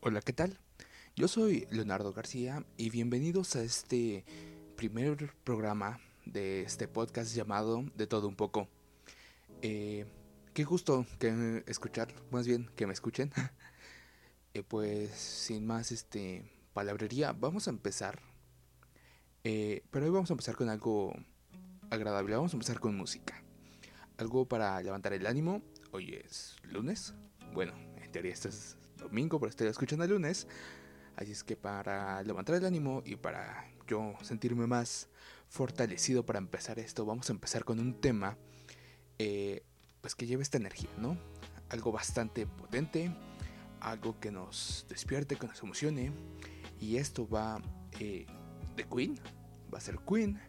Hola, ¿qué tal? Yo soy Leonardo García y bienvenidos a este primer programa de este podcast llamado De todo un poco. Eh, qué gusto que escuchar, más bien que me escuchen. eh, pues sin más este palabrería, vamos a empezar. Eh, pero hoy vamos a empezar con algo agradable, vamos a empezar con música. Algo para levantar el ánimo. Hoy es lunes. Bueno, en teoría este es domingo, pero estoy escuchando el lunes. Así es que para levantar el ánimo y para yo sentirme más fortalecido para empezar esto, vamos a empezar con un tema eh, pues que lleve esta energía, ¿no? Algo bastante potente, algo que nos despierte, que nos emocione. Y esto va eh, de Queen, va a ser Queen,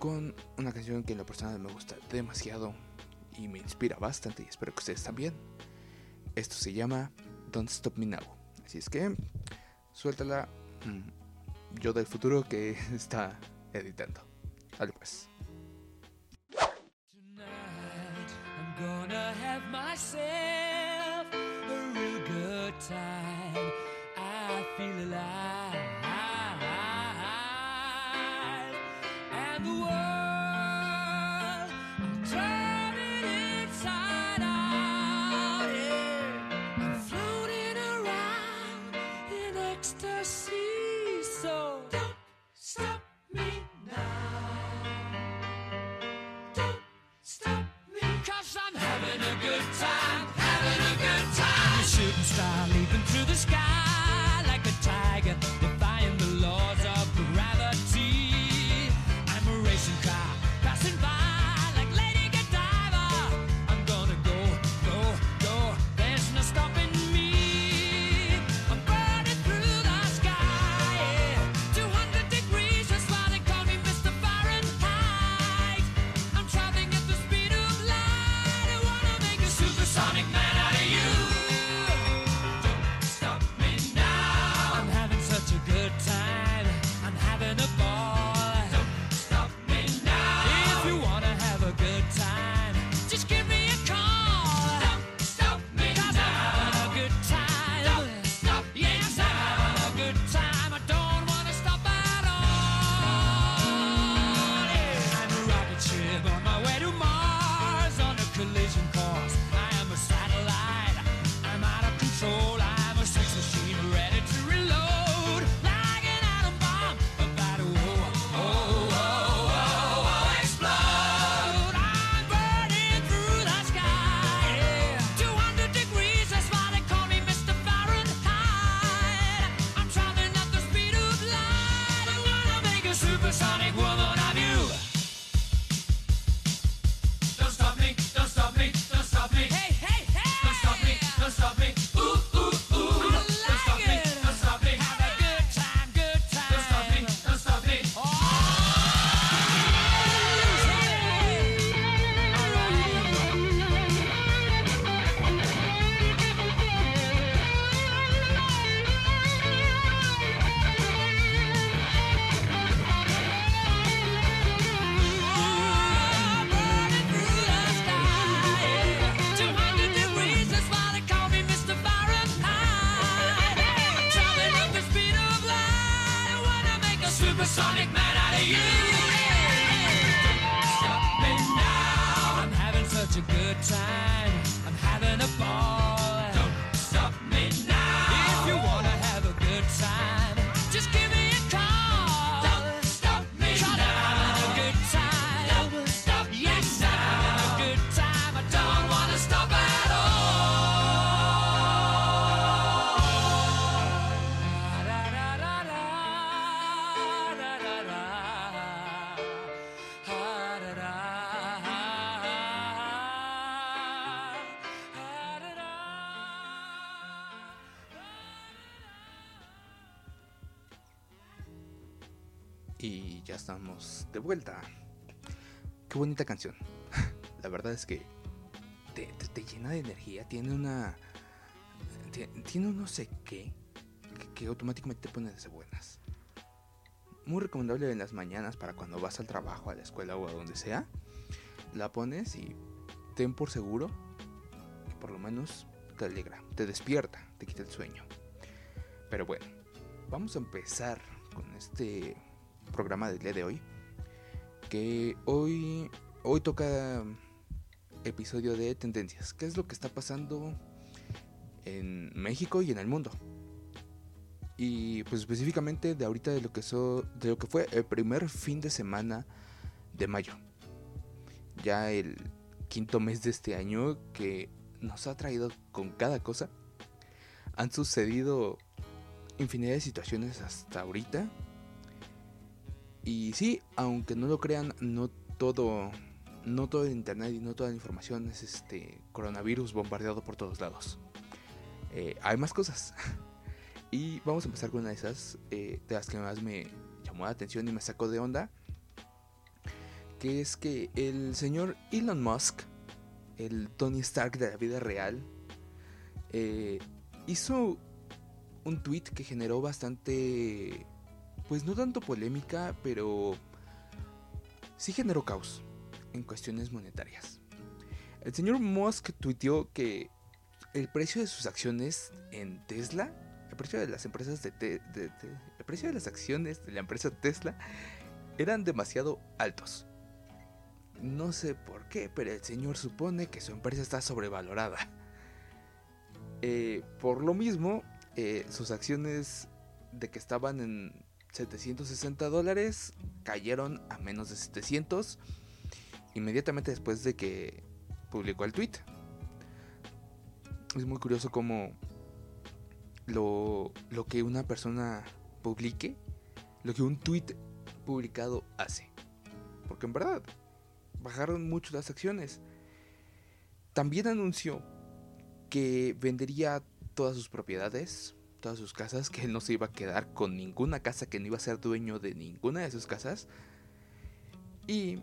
con una canción que en lo personal me gusta demasiado y me inspira bastante y espero que ustedes también. Esto se llama Don't Stop Me Now. Así es que suéltala mm, yo del futuro que está editando. Dale pues. I feel alive. Vuelta. Qué bonita canción. La verdad es que te, te- te llena de energía. Tiene una. tie- Tiene un no sé qué que, que automáticamente te pone de buenas. Muy recomendable en las mañanas para cuando vas al trabajo, a la escuela o a donde sea. La pones y ten por seguro que por lo menos te alegra, te despierta, te quita el sueño. Pero bueno, vamos a empezar con este programa del día de hoy. Que hoy, hoy toca episodio de tendencias. ¿Qué es lo que está pasando en México y en el mundo? Y pues específicamente de ahorita de lo que, so- de lo que fue el primer fin de semana de mayo. Ya el quinto mes de este año que nos ha traído con cada cosa. Han sucedido infinidad de situaciones hasta ahorita. Y sí, aunque no lo crean, no todo, no todo el internet y no toda la información es este coronavirus bombardeado por todos lados. Eh, hay más cosas. y vamos a empezar con una de esas, eh, de las que más me llamó la atención y me sacó de onda. Que es que el señor Elon Musk, el Tony Stark de la vida real, eh, hizo un tweet que generó bastante, pues no tanto polémica, pero sí generó caos en cuestiones monetarias. El señor Musk tuiteó que el precio de sus acciones en Tesla, el precio de las empresas de, el precio de las acciones de la empresa Tesla eran demasiado altos. No sé por qué, pero el señor supone que su empresa está sobrevalorada. Eh, por lo mismo, eh, sus acciones de que estaban en 760 dólares cayeron a menos de 700 inmediatamente después de que publicó el tweet. Es muy curioso cómo lo, lo que una persona publique, lo que un tweet publicado hace. Porque en verdad, bajaron mucho las acciones. También anunció que vendería todas sus propiedades, todas sus casas, que él no se iba a quedar con ninguna casa, que no iba a ser dueño de ninguna de sus casas. Y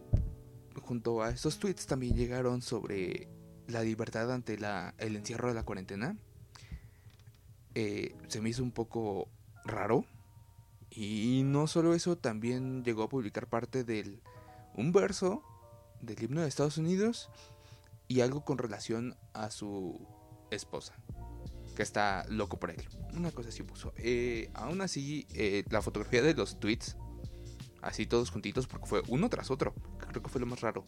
junto a estos tweets también llegaron sobre la libertad ante la, el encierro de la cuarentena. Eh, se me hizo un poco raro. Y no solo eso, también llegó a publicar parte del un verso del himno de Estados Unidos y algo con relación a su esposa, que está loco por él. Una cosa así puso. Eh, aún así, eh, la fotografía de los tweets, así todos juntitos, porque fue uno tras otro, creo que fue lo más raro.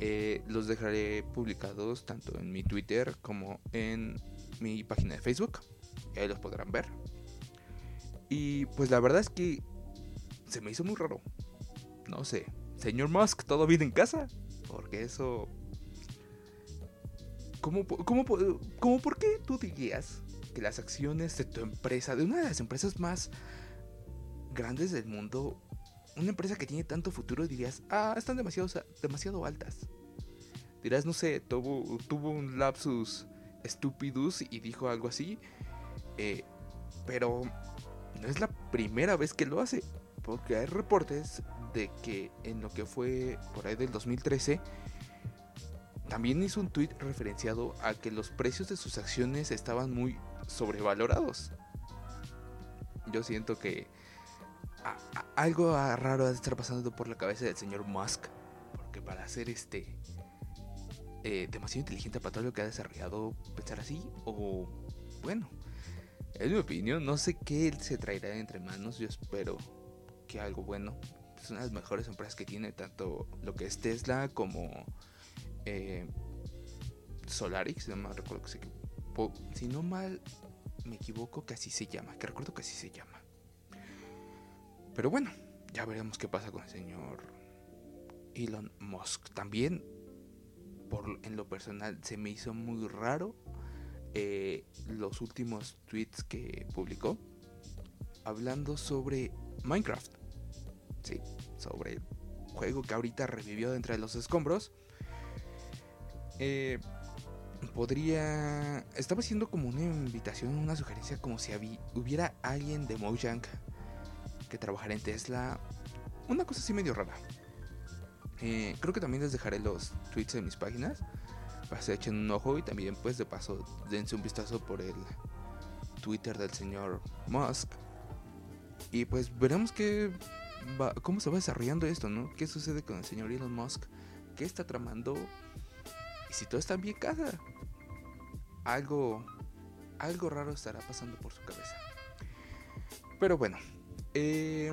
eh, los dejaré publicados tanto en mi Twitter como en mi página de Facebook. Ahí los podrán ver. Y pues la verdad es que se me hizo muy raro. No sé. Señor Musk, ¿todo bien en casa? Porque eso ¿Cómo, cómo, cómo por qué tú dirías que las acciones de tu empresa, de una de las empresas más grandes del mundo, una empresa que tiene tanto futuro, dirías, ah, están demasiado, demasiado altas? Dirás, no sé, tuvo, tuvo un lapsus estúpidos y dijo algo así, eh, pero no es la primera vez que lo hace, porque hay reportes de que en lo que fue por ahí del 2013, también hizo un tweet referenciado a que los precios de sus acciones estaban muy sobrevalorados. Yo siento que algo raro ha de estar pasando por la cabeza del señor Musk. Porque para ser este eh, demasiado inteligente para todo lo que ha desarrollado, pensar así, o bueno, es mi opinión. No sé qué él se traerá entre manos. Yo espero que algo bueno. Es una de las mejores empresas que tiene, tanto lo que es Tesla como eh, Solarix, no recuerdo que se si no mal me equivoco que así se llama, que recuerdo que así se llama. Pero bueno, ya veremos qué pasa con el señor Elon Musk. También, por, en lo personal, se me hizo muy raro eh, los últimos tweets que publicó hablando sobre Minecraft. Sí, sobre el juego que ahorita revivió de entre los escombros. Eh, podría. Estaba haciendo como una invitación, una sugerencia, como si hubiera alguien de Mojang que trabajara en Tesla. Una cosa así medio rara. Eh, creo que también les dejaré los tweets en mis páginas. Para que se echen un ojo y también, pues, de paso, dense un vistazo por el Twitter del señor Musk. Y pues veremos qué va- cómo se va desarrollando esto, ¿no? ¿Qué sucede con el señor Elon Musk? ¿Qué está tramando? Y si todo está bien casa, algo, algo raro estará pasando por su cabeza. Pero bueno, eh,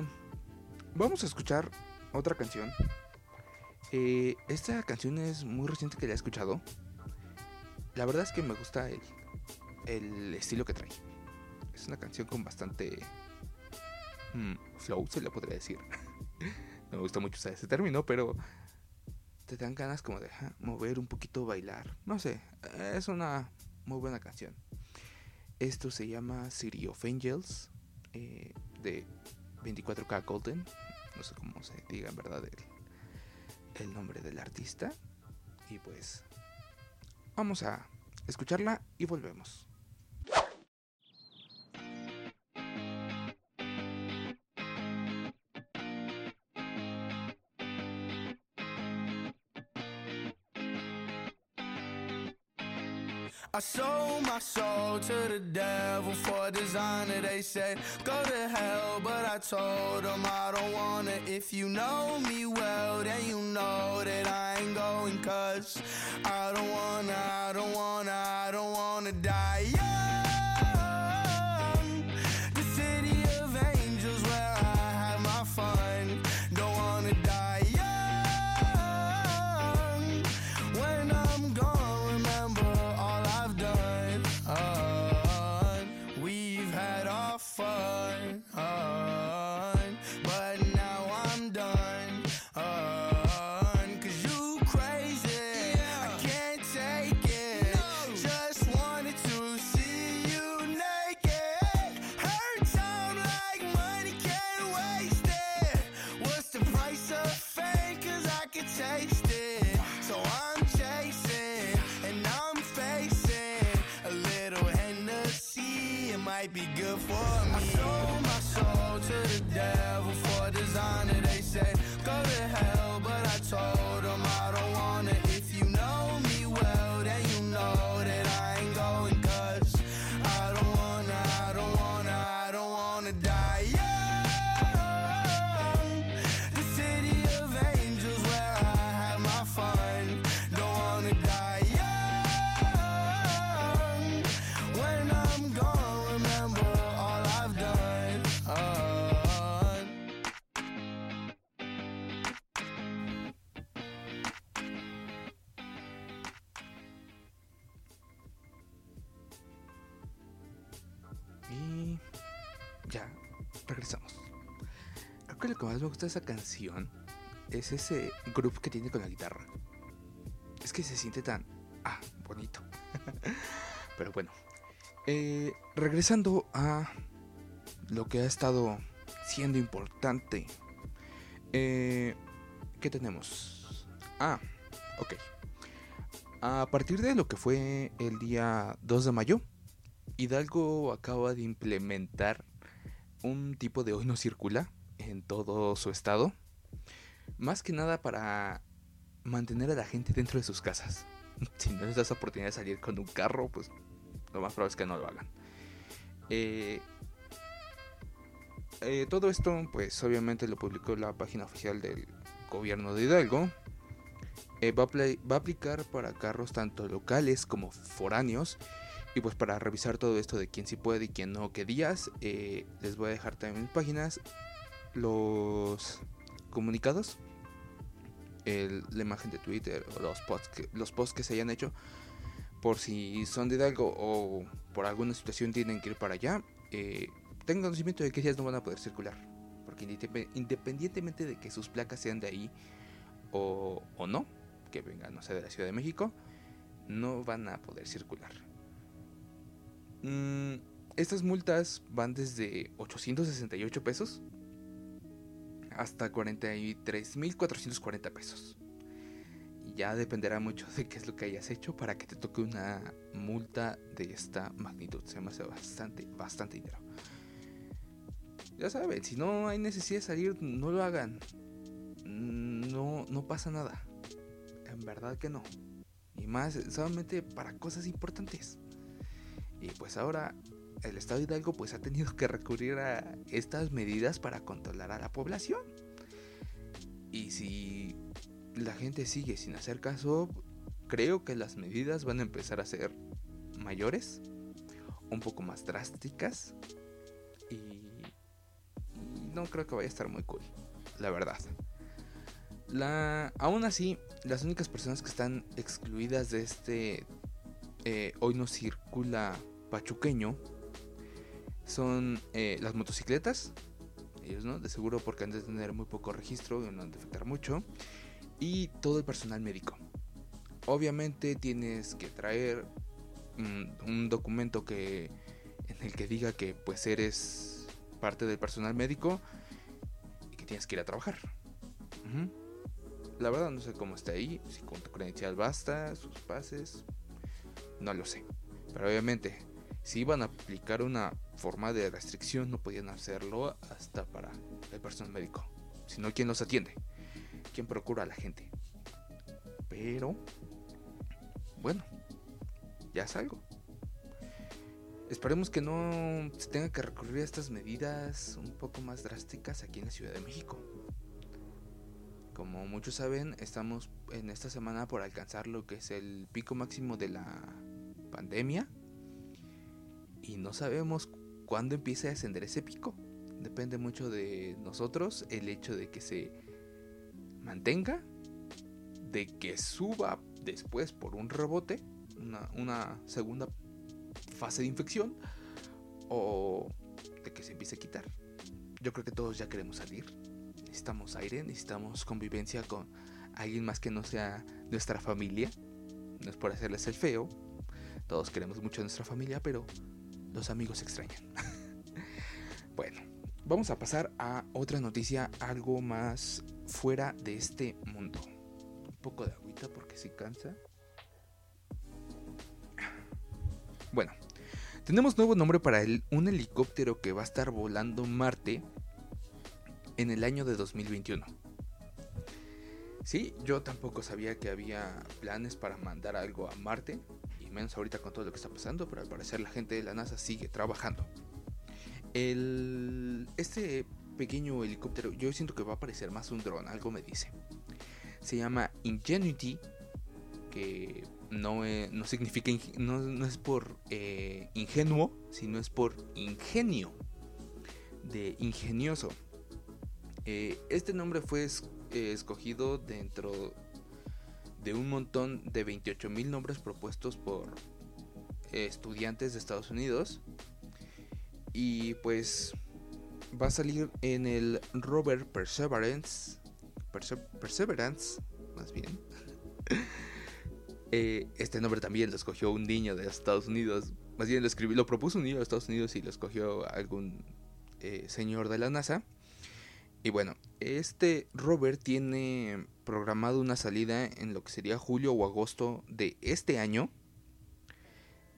vamos a escuchar otra canción. Eh, esta canción es muy reciente que la he escuchado. La verdad es que me gusta el, el estilo que trae. Es una canción con bastante mm, flow, se le podría decir. no me gusta mucho usar ese término, pero te dan ganas como de mover un poquito, bailar. No sé, es una muy buena canción. Esto se llama City of Angels eh, de 24K Golden. No sé cómo se diga en verdad el, el nombre del artista. Y pues vamos a escucharla y volvemos. I sold my soul to the devil for designer. They said, go to hell, but I told them I don't wanna. If you know me well, then you know that I ain't going. Cause I don't wanna, I don't wanna, más me gusta esa canción es ese groove que tiene con la guitarra. Es que se siente tan... Ah, bonito. Pero bueno. Eh, regresando a lo que ha estado siendo importante. Eh, ¿Qué tenemos? Ah, ok. A partir de lo que fue el día 2 de mayo, Hidalgo acaba de implementar un tipo de hoy no circula en todo su estado. Más que nada para mantener a la gente dentro de sus casas. Si no les das oportunidad de salir con un carro, pues lo más probable es que no lo hagan. Eh, eh, todo esto, pues obviamente lo publicó la página oficial del gobierno de Hidalgo. Eh, va, a aplicar para carros tanto locales como foráneos. Y pues para revisar todo esto de quién sí puede y quién no, qué días, les voy a dejar también mis páginas los comunicados, la imagen de Twitter o los posts, que, los posts que se hayan hecho. Por si son de Hidalgo o por alguna situación tienen que ir para allá, eh, tengan conocimiento de que días no van a poder circular. Porque independientemente de que sus placas sean de ahí o, o no, que vengan, no sé, de la Ciudad de México, no van a poder circular. Mm, estas multas van desde 868 pesos hasta 43.440 pesos. Ya dependerá mucho de qué es lo que hayas hecho para que te toque una multa de esta magnitud. Se me hace bastante, bastante dinero. Ya saben, si no hay necesidad de salir, no lo hagan. No, no pasa nada. En verdad que no. Y más solamente para cosas importantes. Y pues ahora el Estado de Hidalgo pues ha tenido que recurrir a estas medidas para controlar a la población. Y si la gente sigue sin hacer caso, creo que las medidas van a empezar a ser mayores, un poco más drásticas y no creo que vaya a estar muy cool, la verdad. La, aún así, las únicas personas que están excluidas de este eh, hoy no circula pachuqueño son eh, las motocicletas. ¿No? De seguro porque han de tener muy poco registro y no han de afectar mucho. Y todo el personal médico. Obviamente tienes que traer mm, un documento que en el que diga que pues eres parte del personal médico y que tienes que ir a trabajar. La verdad no sé cómo está ahí, si con tu credencial basta, sus pases, no lo sé. Pero obviamente, si iban a aplicar una forma de restricción, no podían hacerlo hasta personal médico. Sino quién los atiende, quién procura a la gente. Pero, bueno, ya es algo. Esperemos que no se tenga que recurrir a estas medidas un poco más drásticas aquí en la Ciudad de México. Como muchos saben, estamos en esta semana por alcanzar lo que es el pico máximo de la pandemia. Y no sabemos cuándo empiece a ascender ese pico. Depende mucho de nosotros el hecho de que se mantenga, de que suba después por un rebote, una, una segunda fase de infección, o de que se empiece a quitar. Yo creo que todos ya queremos salir. Necesitamos aire, necesitamos convivencia con alguien más que no sea nuestra familia. No es por hacerles el feo. Todos queremos mucho a nuestra familia, pero los amigos extrañan. vamos a pasar a otra noticia algo más fuera de este mundo. Un poco de agüita porque si cansa. Bueno, tenemos nuevo nombre para el, un helicóptero que va a estar volando Marte en el año de 2021. Sí, yo tampoco sabía que había planes para mandar algo a Marte, y menos ahorita con todo lo que está pasando, pero al parecer la gente de la NASA sigue trabajando. El, este pequeño helicóptero, yo siento que va a parecer más un dron, algo me dice. Se llama Ingenuity, que no, eh, no significa, no, no es por eh, ingenuo, sino es por ingenio, de ingenioso. Eh, este nombre fue es- escogido dentro de un montón de 28 mil nombres propuestos por estudiantes de Estados Unidos. Y pues va a salir en el rover Perseverance. Perse- Perseverance, más bien. Eh, este nombre también lo escogió un niño de Estados Unidos. Más bien lo escribió, lo propuso un niño de Estados Unidos y lo escogió algún eh, señor de la NASA. Y bueno, este rover tiene programado una salida en lo que sería julio o agosto de este año.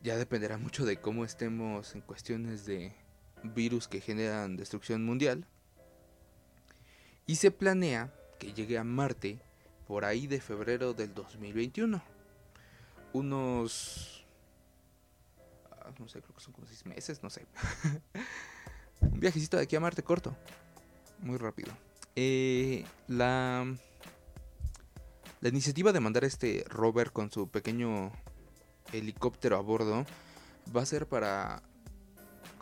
Ya dependerá mucho de cómo estemos en cuestiones de virus que generan destrucción mundial. Y se planea que llegue a Marte por ahí de febrero del 2021. Unos... ah, No sé, creo que son como seis meses, no sé. Un viajecito de aquí a Marte corto muy rápido. Eh, la, la iniciativa de mandar este rover con su pequeño helicóptero a bordo va a ser para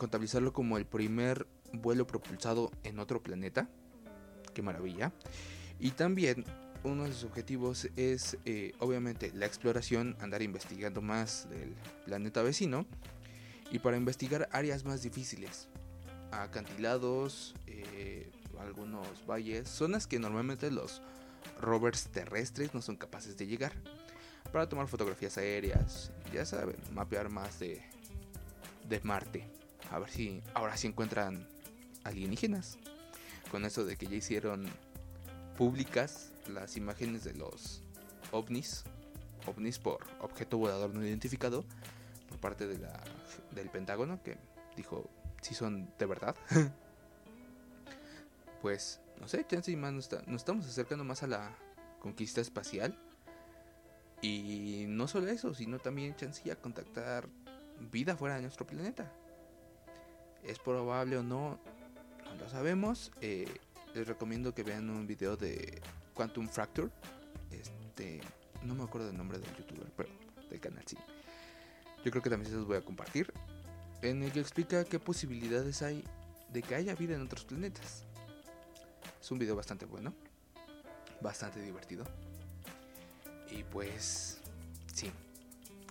contabilizarlo como el primer vuelo propulsado en otro planeta. Qué maravilla. Y también uno de sus objetivos es eh, obviamente la exploración, andar investigando más del planeta vecino y para investigar áreas más difíciles acantilados, eh, algunos valles, zonas que normalmente los rovers terrestres no son capaces de llegar. Para tomar fotografías aéreas, ya saben, mapear más de, de Marte. A ver si ahora sí encuentran alienígenas. Con eso de que ya hicieron públicas las imágenes de los ovnis, ovnis por objeto volador no identificado, por parte de la, del Pentágono, que dijo si son de verdad. pues, no sé, chance más nos, está- nos estamos acercando más a la conquista espacial. Y no solo eso, sino también chance a contactar vida fuera de nuestro planeta es probable o no, no lo sabemos. Eh, les recomiendo que vean un video de Quantum Fracture. Este, no me acuerdo del nombre del youtuber, pero del canal sí. Yo creo que también se los voy a compartir. En el que explica qué posibilidades hay de que haya vida en otros planetas. Es un video bastante bueno, bastante divertido. Y pues, sí,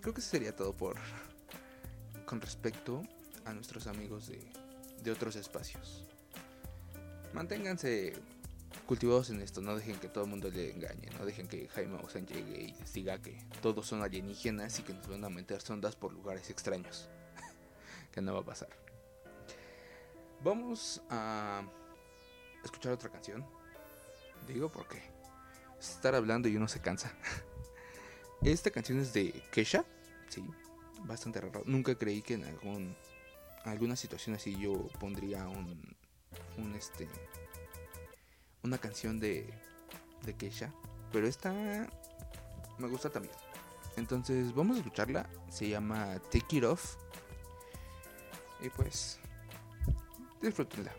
creo que eso sería todo por con respecto a nuestros amigos de, otros espacios. Manténganse cultivados en esto, no dejen que todo el mundo le engañe, no dejen que Jaime Maussan llegue y diga que todos son alienígenas y que nos van a meter sondas por lugares extraños. que no va a pasar. Vamos a escuchar otra canción. Digo porque estar hablando y uno se cansa. Esta canción es de Kesha, sí, bastante raro. Nunca creí que en algún algunas situaciones sí yo pondría un, un este, una canción de, de Keisha, pero esta me gusta también. Entonces vamos a escucharla, se llama Take It Off y pues disfrútenla.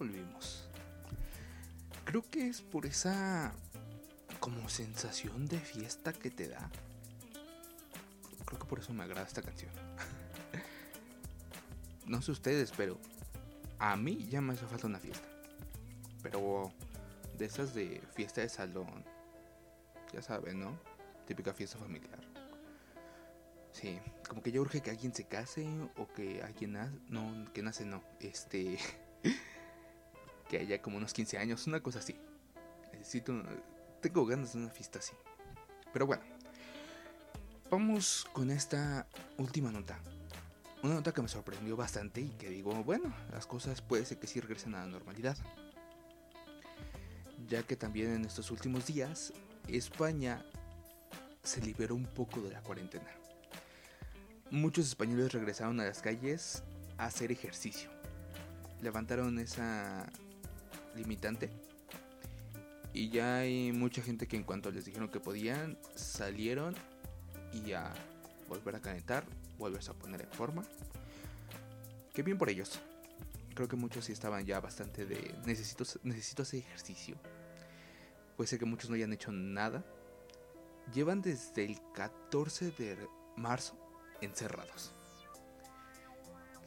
volvimos. Creo que es por esa como sensación de fiesta que te da. Creo que por eso me agrada esta canción. no sé ustedes, pero a mí ya me hace falta una fiesta. Pero de esas de fiesta de salón. Ya saben, ¿no? Típica fiesta familiar. Sí, como que ya urge que alguien se case o que alguien nace. No, que nace no. Este. que haya como unos 15 años, una cosa así. Necesito. Tengo ganas de una fiesta así. Pero bueno. Vamos con esta última nota. Una nota que me sorprendió bastante y que digo, bueno, las cosas puede ser que sí regresen a la normalidad. Ya que también en estos últimos días, España se liberó un poco de la cuarentena. Muchos españoles regresaron a las calles a hacer ejercicio. Levantaron esa limitante. Y ya hay mucha gente que en cuanto les dijeron que podían, salieron y a volver a calentar, volverse a poner en forma. Qué bien por ellos. Creo que muchos sí estaban ya bastante de necesito, necesito hacer ejercicio. Puede ser que muchos no hayan hecho nada. Llevan desde el 14 de marzo encerrados.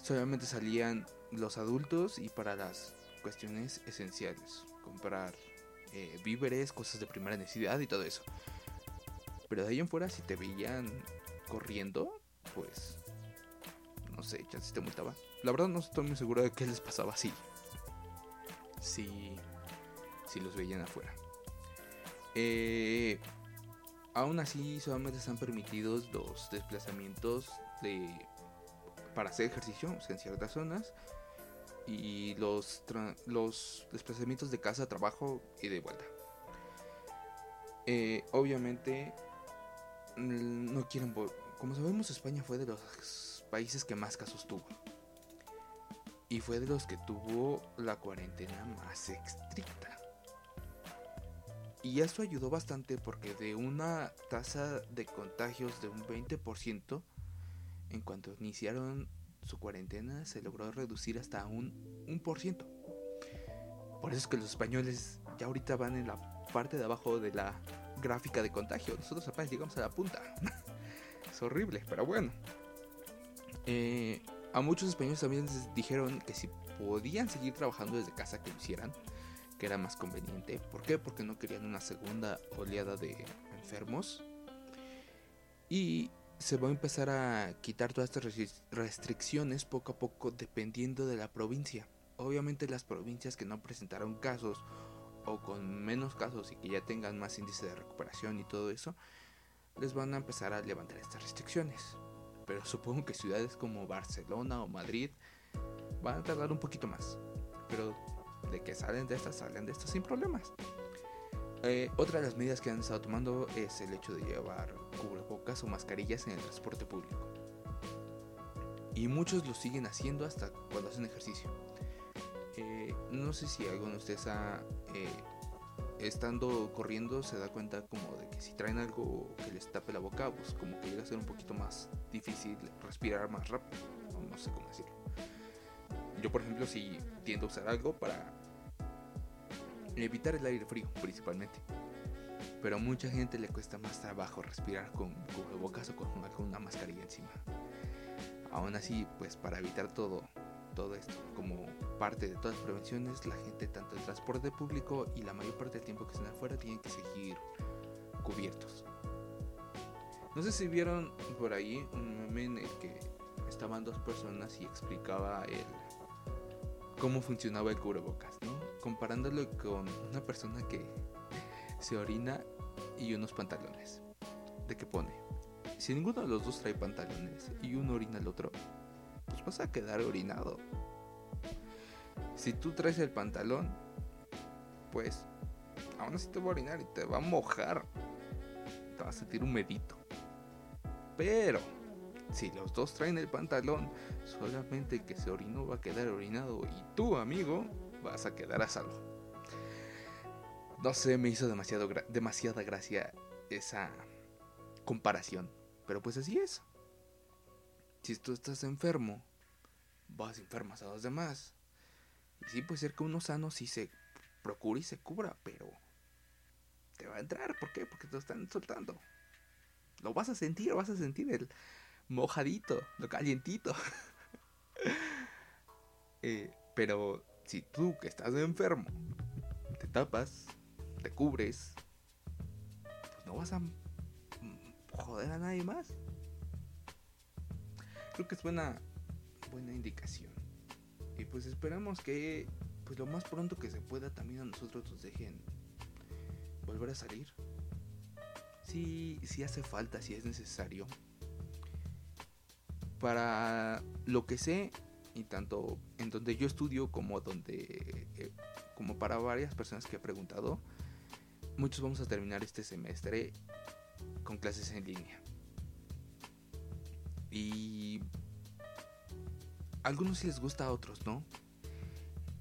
Solamente salían los adultos y para las cuestiones esenciales. Comprar eh, víveres, cosas de primera necesidad y todo eso. Pero de ahí en fuera, si te veían corriendo, pues. No sé, si te multaba. La verdad, no estoy muy seguro de qué les pasaba así. Si. Si los veían afuera. Eh, aún así, solamente están permitidos los desplazamientos de. Para hacer ejercicio en ciertas zonas. Y los, los desplazamientos de casa a trabajo y de vuelta. Eh, obviamente mm, no quieren como sabemos España fue de los países que más casos tuvo y fue de los que tuvo la cuarentena más estricta y eso ayudó bastante porque de una tasa de contagios de un 20% en cuanto iniciaron su cuarentena se logró reducir hasta un 1%. Por eso es que los españoles ya ahorita van en la parte de abajo de la gráfica de contagio. Nosotros apenas llegamos a la punta. es horrible, pero bueno. Eh, a muchos españoles también les dijeron que si podían seguir trabajando desde casa que lo hicieran, que era más conveniente. ¿Por qué? Porque no querían una segunda oleada de enfermos. Y se va a empezar a quitar todas estas restri- restricciones poco a poco dependiendo de la provincia. Obviamente las provincias que no presentaron casos o con menos casos y que ya tengan más índice de recuperación y todo eso, les van a empezar a levantar estas restricciones. Pero supongo que ciudades como Barcelona o Madrid van a tardar un poquito más. Pero de que salen de estas, salen de estas sin problemas. Eh, otra de las medidas que han estado tomando es el hecho de llevar cubrebocas o mascarillas en el transporte público. Y muchos lo siguen haciendo hasta cuando hacen ejercicio. Eh, no sé si alguno de ustedes ha, eh, estando corriendo se da cuenta como de que si traen algo que les tape la boca, pues como que llega a ser un poquito más difícil respirar más rápido. o No sé cómo decirlo. Yo por ejemplo si tiendo a usar algo para evitar el aire frío principalmente. Pero a mucha gente le cuesta más trabajo respirar con cubrebocas o con con una mascarilla encima. Aún así, pues para evitar todo, todo esto, como parte de todas las prevenciones, la gente tanto el transporte público y la mayor parte del tiempo que están afuera tienen que seguir cubiertos. No sé si vieron por ahí un meme en el que estaban dos personas y explicaba el cómo funcionaba el cubrebocas, ¿no? Comparándolo con una persona que se orina y unos pantalones. ¿De qué pone? Si ninguno de los dos trae pantalones y uno orina al otro, pues vas a quedar orinado. Si tú traes el pantalón, pues aún así te va a orinar y te va a mojar. Te vas a sentir humedito. Pero si los dos traen el pantalón, solamente el que se orinó va a quedar orinado y tú, amigo, vas a quedar a salvo. No sé, me hizo demasiada gracia esa comparación. Pero pues así es. Si tú estás enfermo, vas enfermas a los demás. Y sí puede ser que uno sano sí se procure y se cubra, pero te va a entrar. ¿Por qué? Porque te lo están soltando. Lo vas a sentir, vas a sentir el mojadito, lo calientito. Eh, pero si tú que estás enfermo, te tapas, te cubres, pues no vas a mm, joder a nadie más. creo que es buena, buena indicación. Y pues esperamos que pues lo más pronto que se pueda también a nosotros nos dejen volver a salir. Si, si hace falta, si es necesario. Para lo que sé, y tanto en donde yo estudio como donde eh, como para varias personas que he preguntado, muchos vamos a terminar este semestre con clases en línea. Y a algunos sí les gusta, a otros no.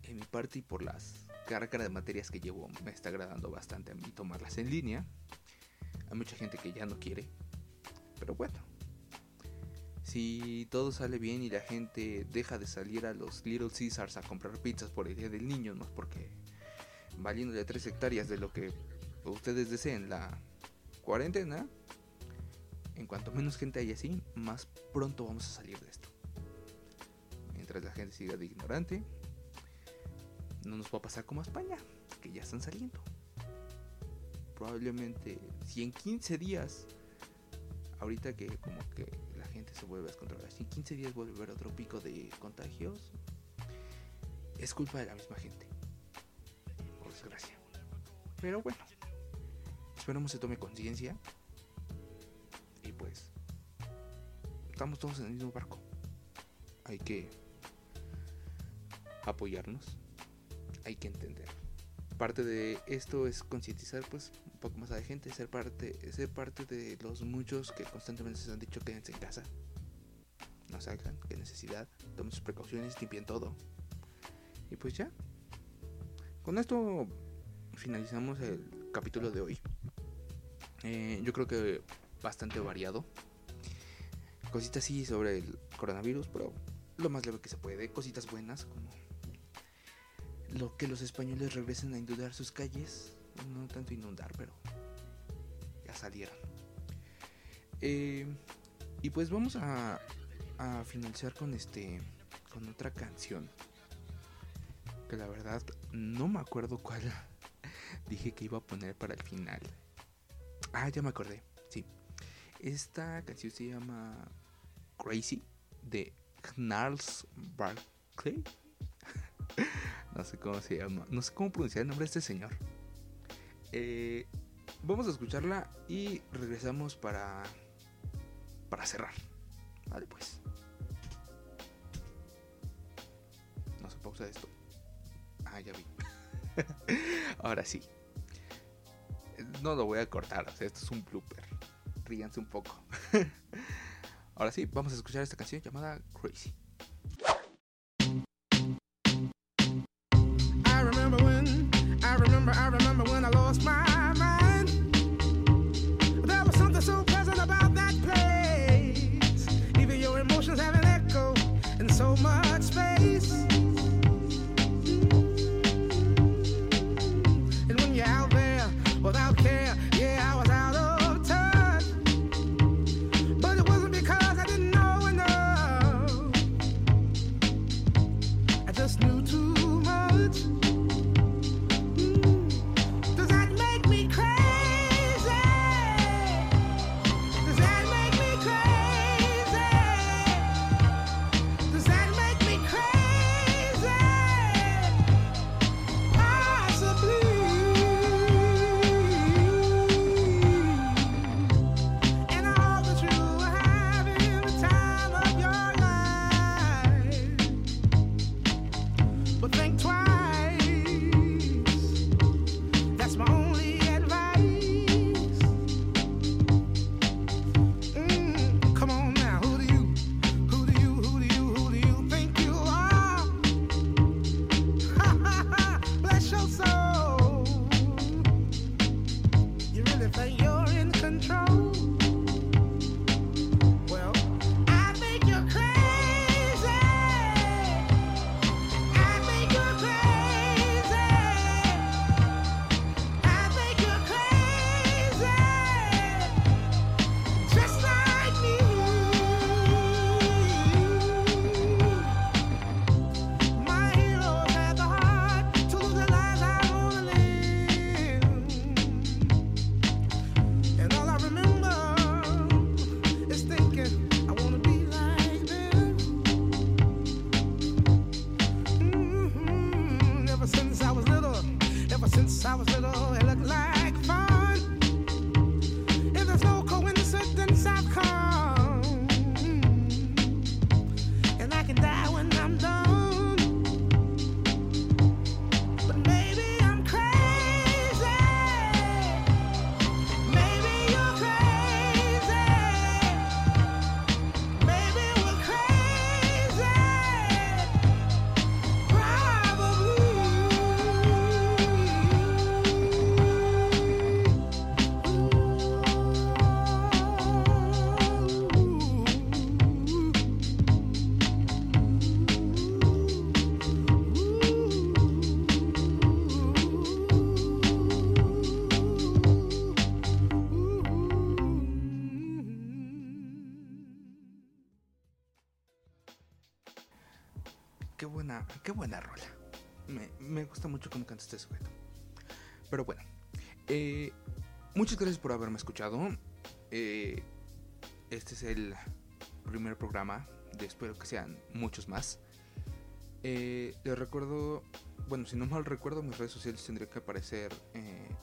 En mi parte y por las carga de materias que llevo me está agradando bastante a mí tomarlas en línea. Hay mucha gente que ya no quiere. Pero bueno. Si todo sale bien y la gente deja de salir a los Little Caesars a comprar pizzas por el día del niño, no porque valiéndole 3 hectáreas de lo que ustedes deseen la cuarentena, en cuanto menos gente haya así, más pronto vamos a salir de esto. Mientras la gente siga de ignorante, no nos va a pasar como a España, que ya están saliendo. Probablemente, si en 15 días, ahorita que como que gente se vuelve a descontrolar, si en 15 días vuelve a haber otro pico de contagios, es culpa de la misma gente. Por desgracia. Pero bueno, esperemos se tome conciencia. Y pues, estamos todos en el mismo barco. Hay que apoyarnos hay que entender. Parte de esto es concientizar pues un poco más a la gente, ser parte, ser parte de los muchos que constantemente se han dicho quédense en casa. No salgan, qué necesidad, tomen sus precauciones, limpien todo. Y pues ya. Con esto finalizamos el capítulo de hoy. Eh, yo creo que bastante variado. Cositas así sobre el coronavirus, pero lo más leve que se puede. Cositas buenas lo que los españoles regresen a inundar sus calles. No tanto inundar, pero ya salieron. Eh, y pues vamos a, finalizar con este. con otra canción. Que la verdad no me acuerdo cuál dije que iba a poner para el final. Ah, ya me acordé. Sí. Esta canción se llama Crazy de Gnarls Barkley. No sé cómo se llama. No sé cómo pronunciar el nombre de este señor. Eh, vamos a escucharla y regresamos para. para cerrar. Vale, pues. No se pausa esto. Ah, ya vi. Ahora sí. No lo voy a cortar. O sea, esto es un blooper. Ríanse un poco. Ahora sí, vamos a escuchar esta canción llamada Crazy. Este sujeto. Pero bueno, eh, muchas gracias por haberme escuchado. Eh, este es el primer programa. espero que sean muchos más. Eh, les recuerdo, bueno, si no mal recuerdo, mis redes sociales tendrían que aparecer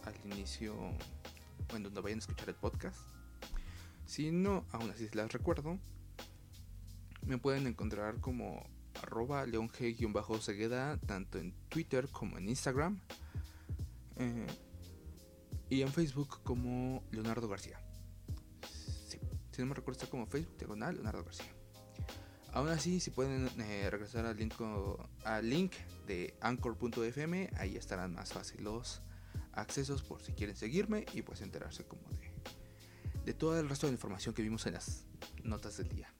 al inicio, en donde vayan a escuchar el podcast. Si no, aún así las recuerdo. Me pueden encontrar como arroba leong-cegueda tanto en Twitter como en Instagram. Eh, y en Facebook como Leonardo García. Si no me recuerdo está como Facebook diagonal Leonardo García. Aún así, si pueden eh, regresar al link, al link de anchor.fm, ahí estarán más fácil los accesos por si quieren seguirme y pues enterarse como de, todo el resto de información que vimos en las notas del día.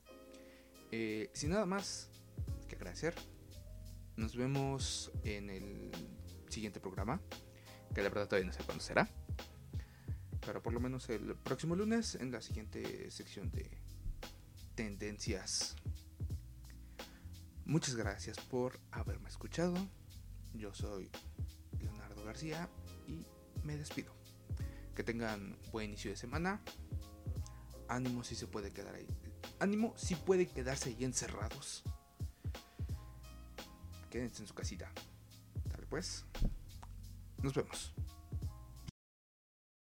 Eh, sin nada más agradecer, nos vemos en el siguiente programa, que la verdad todavía no sé cuándo será, pero por lo menos el próximo lunes en la siguiente sección de tendencias. Muchas gracias por haberme escuchado. Yo soy Leonardo García y me despido. Que tengan buen inicio de semana. Ánimo si se puede quedar ahí. Ánimo si puede quedarse ahí encerrados. Quédense en su casita. Tal pues. Nos vemos.